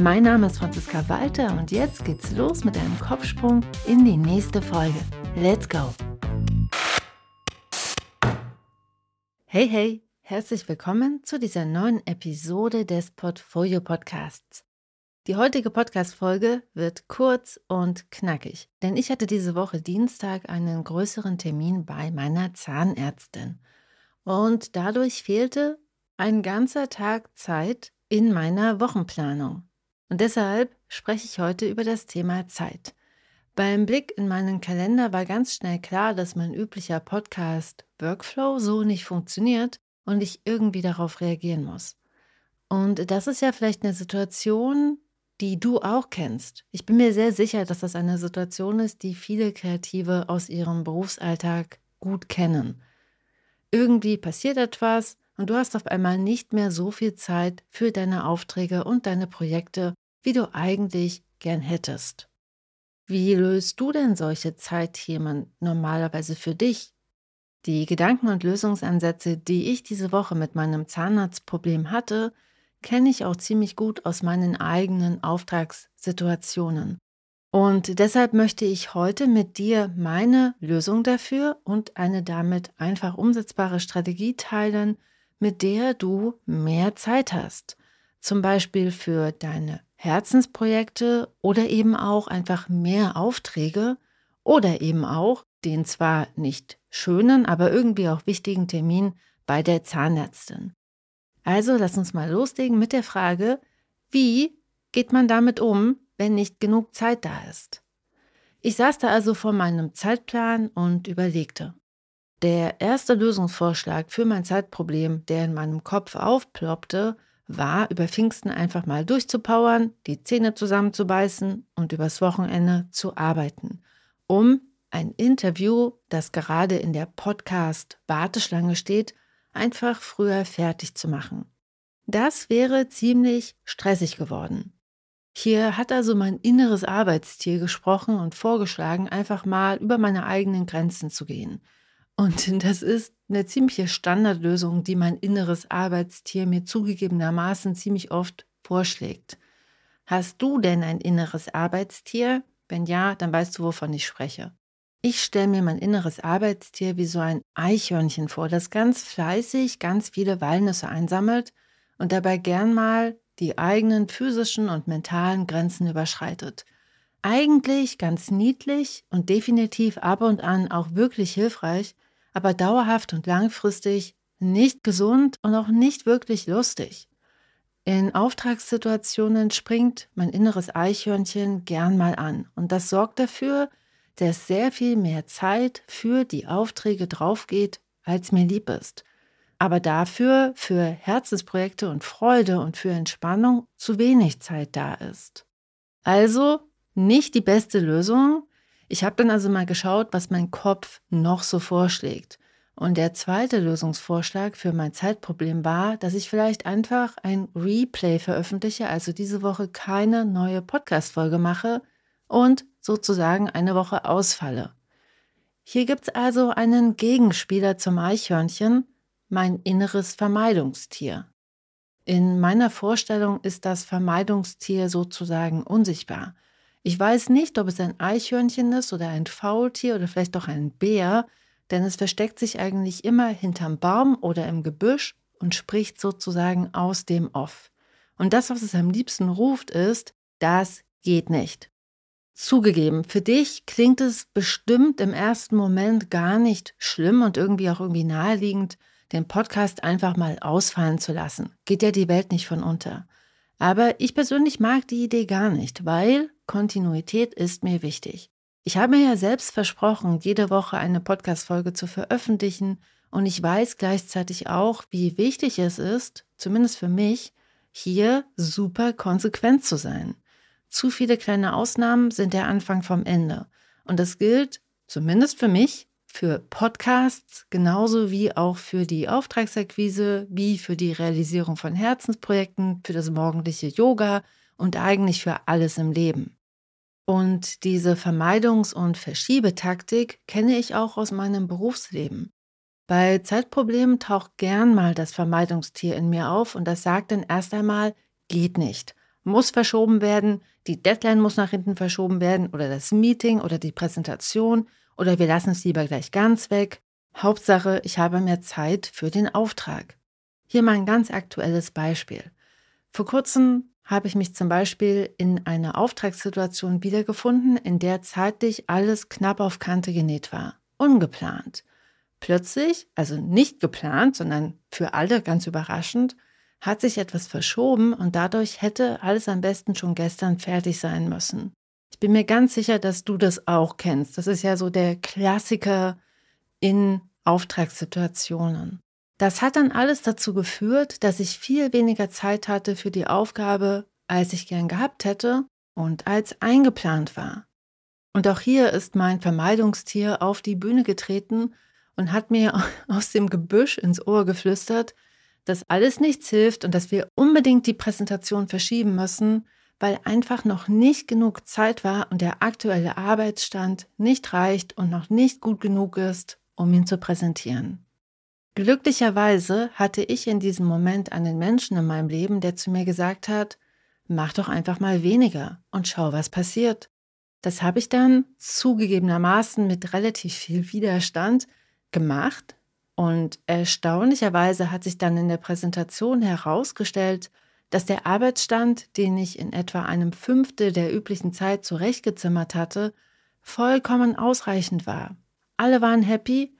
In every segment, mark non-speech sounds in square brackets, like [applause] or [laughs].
Mein Name ist Franziska Walter und jetzt geht's los mit einem Kopfsprung in die nächste Folge. Let's go! Hey, hey, herzlich willkommen zu dieser neuen Episode des Portfolio Podcasts. Die heutige Podcast-Folge wird kurz und knackig, denn ich hatte diese Woche Dienstag einen größeren Termin bei meiner Zahnärztin. Und dadurch fehlte ein ganzer Tag Zeit in meiner Wochenplanung. Und deshalb spreche ich heute über das Thema Zeit. Beim Blick in meinen Kalender war ganz schnell klar, dass mein üblicher Podcast-Workflow so nicht funktioniert und ich irgendwie darauf reagieren muss. Und das ist ja vielleicht eine Situation, die du auch kennst. Ich bin mir sehr sicher, dass das eine Situation ist, die viele Kreative aus ihrem Berufsalltag gut kennen. Irgendwie passiert etwas und du hast auf einmal nicht mehr so viel Zeit für deine Aufträge und deine Projekte, wie du eigentlich gern hättest. Wie löst du denn solche Zeitthemen normalerweise für dich? Die Gedanken und Lösungsansätze, die ich diese Woche mit meinem Zahnarztproblem hatte, kenne ich auch ziemlich gut aus meinen eigenen Auftragssituationen. Und deshalb möchte ich heute mit dir meine Lösung dafür und eine damit einfach umsetzbare Strategie teilen, mit der du mehr Zeit hast. Zum Beispiel für deine Herzensprojekte oder eben auch einfach mehr Aufträge oder eben auch den zwar nicht schönen, aber irgendwie auch wichtigen Termin bei der Zahnärztin. Also lass uns mal loslegen mit der Frage, wie geht man damit um, wenn nicht genug Zeit da ist? Ich saß da also vor meinem Zeitplan und überlegte, der erste Lösungsvorschlag für mein Zeitproblem, der in meinem Kopf aufploppte, war, über Pfingsten einfach mal durchzupowern, die Zähne zusammenzubeißen und übers Wochenende zu arbeiten, um ein Interview, das gerade in der Podcast-Warteschlange steht, einfach früher fertig zu machen. Das wäre ziemlich stressig geworden. Hier hat also mein inneres Arbeitstier gesprochen und vorgeschlagen, einfach mal über meine eigenen Grenzen zu gehen – und das ist eine ziemliche Standardlösung, die mein inneres Arbeitstier mir zugegebenermaßen ziemlich oft vorschlägt. Hast du denn ein inneres Arbeitstier? Wenn ja, dann weißt du, wovon ich spreche. Ich stelle mir mein inneres Arbeitstier wie so ein Eichhörnchen vor, das ganz fleißig ganz viele Walnüsse einsammelt und dabei gern mal die eigenen physischen und mentalen Grenzen überschreitet. Eigentlich ganz niedlich und definitiv ab und an auch wirklich hilfreich, aber dauerhaft und langfristig nicht gesund und auch nicht wirklich lustig. In Auftragssituationen springt mein inneres Eichhörnchen gern mal an und das sorgt dafür, dass sehr viel mehr Zeit für die Aufträge draufgeht, als mir lieb ist. Aber dafür für Herzensprojekte und Freude und für Entspannung zu wenig Zeit da ist. Also nicht die beste Lösung, ich habe dann also mal geschaut, was mein Kopf noch so vorschlägt. Und der zweite Lösungsvorschlag für mein Zeitproblem war, dass ich vielleicht einfach ein Replay veröffentliche, also diese Woche keine neue Podcast-Folge mache und sozusagen eine Woche ausfalle. Hier gibt es also einen Gegenspieler zum Eichhörnchen, mein inneres Vermeidungstier. In meiner Vorstellung ist das Vermeidungstier sozusagen unsichtbar. Ich weiß nicht, ob es ein Eichhörnchen ist oder ein Faultier oder vielleicht auch ein Bär, denn es versteckt sich eigentlich immer hinterm Baum oder im Gebüsch und spricht sozusagen aus dem Off. Und das, was es am liebsten ruft, ist, das geht nicht. Zugegeben, für dich klingt es bestimmt im ersten Moment gar nicht schlimm und irgendwie auch irgendwie naheliegend, den Podcast einfach mal ausfallen zu lassen. Geht ja die Welt nicht von unter. Aber ich persönlich mag die Idee gar nicht, weil Kontinuität ist mir wichtig. Ich habe mir ja selbst versprochen, jede Woche eine Podcast-Folge zu veröffentlichen und ich weiß gleichzeitig auch, wie wichtig es ist, zumindest für mich, hier super konsequent zu sein. Zu viele kleine Ausnahmen sind der Anfang vom Ende. Und das gilt zumindest für mich, für Podcasts, genauso wie auch für die Auftragsakquise, wie für die Realisierung von Herzensprojekten, für das morgendliche Yoga und eigentlich für alles im Leben. Und diese Vermeidungs- und Verschiebetaktik kenne ich auch aus meinem Berufsleben. Bei Zeitproblemen taucht gern mal das Vermeidungstier in mir auf und das sagt dann erst einmal, geht nicht, muss verschoben werden, die Deadline muss nach hinten verschoben werden oder das Meeting oder die Präsentation oder wir lassen es lieber gleich ganz weg. Hauptsache, ich habe mehr Zeit für den Auftrag. Hier mal ein ganz aktuelles Beispiel. Vor kurzem habe ich mich zum Beispiel in einer Auftragssituation wiedergefunden, in der zeitlich alles knapp auf Kante genäht war. Ungeplant. Plötzlich, also nicht geplant, sondern für alle ganz überraschend, hat sich etwas verschoben und dadurch hätte alles am besten schon gestern fertig sein müssen. Ich bin mir ganz sicher, dass du das auch kennst. Das ist ja so der Klassiker in Auftragssituationen. Das hat dann alles dazu geführt, dass ich viel weniger Zeit hatte für die Aufgabe, als ich gern gehabt hätte und als eingeplant war. Und auch hier ist mein Vermeidungstier auf die Bühne getreten und hat mir [laughs] aus dem Gebüsch ins Ohr geflüstert, dass alles nichts hilft und dass wir unbedingt die Präsentation verschieben müssen, weil einfach noch nicht genug Zeit war und der aktuelle Arbeitsstand nicht reicht und noch nicht gut genug ist, um ihn zu präsentieren. Glücklicherweise hatte ich in diesem Moment einen Menschen in meinem Leben, der zu mir gesagt hat, mach doch einfach mal weniger und schau, was passiert. Das habe ich dann zugegebenermaßen mit relativ viel Widerstand gemacht und erstaunlicherweise hat sich dann in der Präsentation herausgestellt, dass der Arbeitsstand, den ich in etwa einem Fünftel der üblichen Zeit zurechtgezimmert hatte, vollkommen ausreichend war. Alle waren happy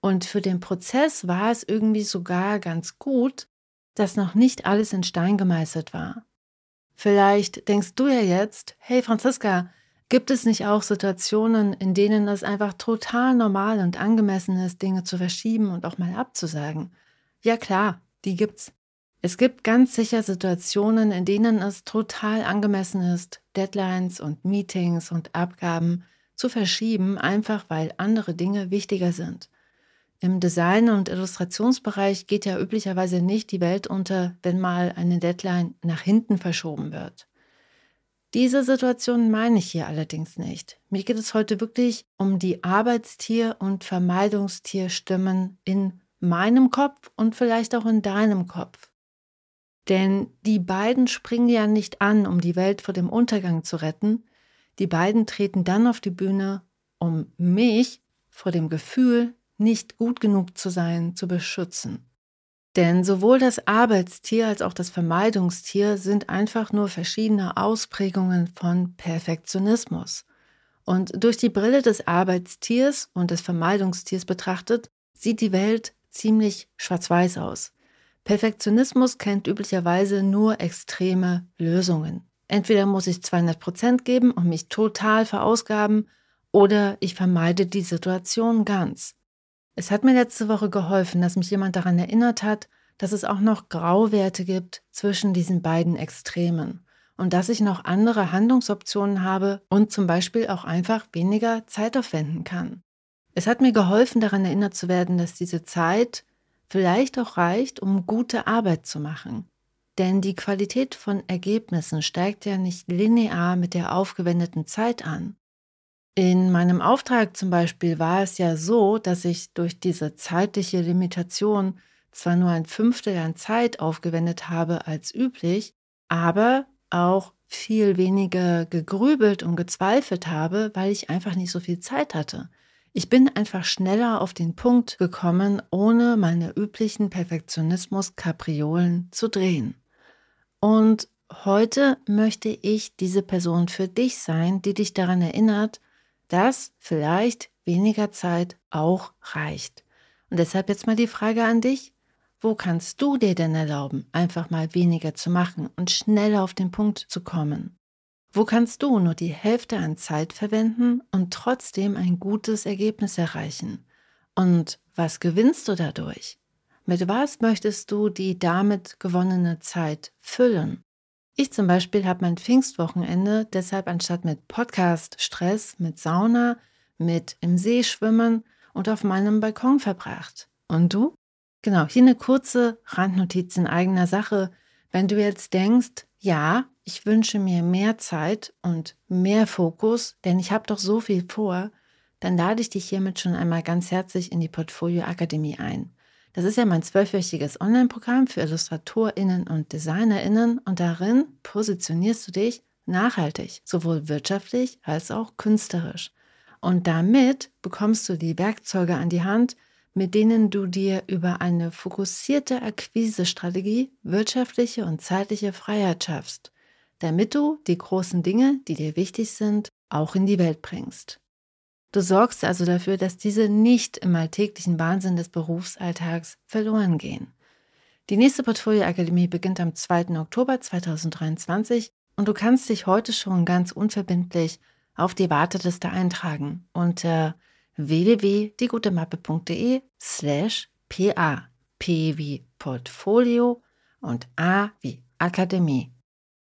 und für den Prozess war es irgendwie sogar ganz gut, dass noch nicht alles in Stein gemeißelt war. Vielleicht denkst du ja jetzt, hey Franziska, gibt es nicht auch Situationen, in denen es einfach total normal und angemessen ist, Dinge zu verschieben und auch mal abzusagen? Ja klar, die gibt's. Es gibt ganz sicher Situationen, in denen es total angemessen ist, Deadlines und Meetings und Abgaben zu verschieben, einfach weil andere Dinge wichtiger sind. Im Design- und Illustrationsbereich geht ja üblicherweise nicht die Welt unter, wenn mal eine Deadline nach hinten verschoben wird. Diese Situation meine ich hier allerdings nicht. Mir geht es heute wirklich um die Arbeitstier- und Vermeidungstierstimmen in meinem Kopf und vielleicht auch in deinem Kopf. Denn die beiden springen ja nicht an, um die Welt vor dem Untergang zu retten. Die beiden treten dann auf die Bühne, um mich vor dem Gefühl, nicht gut genug zu sein, zu beschützen. Denn sowohl das Arbeitstier als auch das Vermeidungstier sind einfach nur verschiedene Ausprägungen von Perfektionismus. Und durch die Brille des Arbeitstiers und des Vermeidungstiers betrachtet, sieht die Welt ziemlich schwarz-weiß aus. Perfektionismus kennt üblicherweise nur extreme Lösungen. Entweder muss ich 200 Prozent geben und mich total verausgaben oder ich vermeide die Situation ganz. Es hat mir letzte Woche geholfen, dass mich jemand daran erinnert hat, dass es auch noch Grauwerte gibt zwischen diesen beiden Extremen und dass ich noch andere Handlungsoptionen habe und zum Beispiel auch einfach weniger Zeit aufwenden kann. Es hat mir geholfen, daran erinnert zu werden, dass diese Zeit vielleicht auch reicht, um gute Arbeit zu machen. Denn die Qualität von Ergebnissen steigt ja nicht linear mit der aufgewendeten Zeit an. In meinem Auftrag zum Beispiel war es ja so, dass ich durch diese zeitliche Limitation zwar nur ein Fünftel an Zeit aufgewendet habe als üblich, aber auch viel weniger gegrübelt und gezweifelt habe, weil ich einfach nicht so viel Zeit hatte. Ich bin einfach schneller auf den Punkt gekommen, ohne meine üblichen Perfektionismus-Kapriolen zu drehen. Und heute möchte ich diese Person für dich sein, die dich daran erinnert, dass vielleicht weniger Zeit auch reicht. Und deshalb jetzt mal die Frage an dich, wo kannst du dir denn erlauben, einfach mal weniger zu machen und schneller auf den Punkt zu kommen? Wo kannst du nur die Hälfte an Zeit verwenden und trotzdem ein gutes Ergebnis erreichen? Und was gewinnst du dadurch? Mit was möchtest du die damit gewonnene Zeit füllen? Ich zum Beispiel habe mein Pfingstwochenende deshalb anstatt mit Podcast-Stress, mit Sauna, mit im See schwimmen und auf meinem Balkon verbracht. Und du? Genau, hier eine kurze Randnotiz in eigener Sache. Wenn du jetzt denkst, ja, ich wünsche mir mehr Zeit und mehr Fokus, denn ich habe doch so viel vor, dann lade ich dich hiermit schon einmal ganz herzlich in die Portfolio Akademie ein. Das ist ja mein zwölfwöchiges Online-Programm für IllustratorInnen und DesignerInnen und darin positionierst du dich nachhaltig, sowohl wirtschaftlich als auch künstlerisch. Und damit bekommst du die Werkzeuge an die Hand, mit denen du dir über eine fokussierte Akquisestrategie wirtschaftliche und zeitliche Freiheit schaffst, damit du die großen Dinge, die dir wichtig sind, auch in die Welt bringst. Du sorgst also dafür, dass diese nicht im alltäglichen Wahnsinn des Berufsalltags verloren gehen. Die nächste Portfolio Akademie beginnt am 2. Oktober 2023 und du kannst dich heute schon ganz unverbindlich auf die Warteliste eintragen unter www.diegutemappe.de slash pa. P wie Portfolio und A wie Akademie.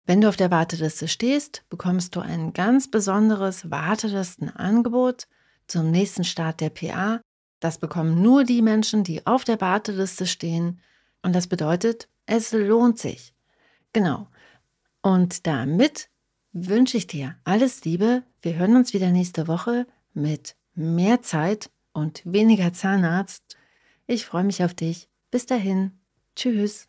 Wenn du auf der Warteliste stehst, bekommst du ein ganz besonderes Wartelistenangebot zum nächsten Start der PA. Das bekommen nur die Menschen, die auf der Warteliste stehen. Und das bedeutet, es lohnt sich. Genau. Und damit wünsche ich dir alles Liebe. Wir hören uns wieder nächste Woche mit mehr Zeit und weniger Zahnarzt. Ich freue mich auf dich. Bis dahin. Tschüss.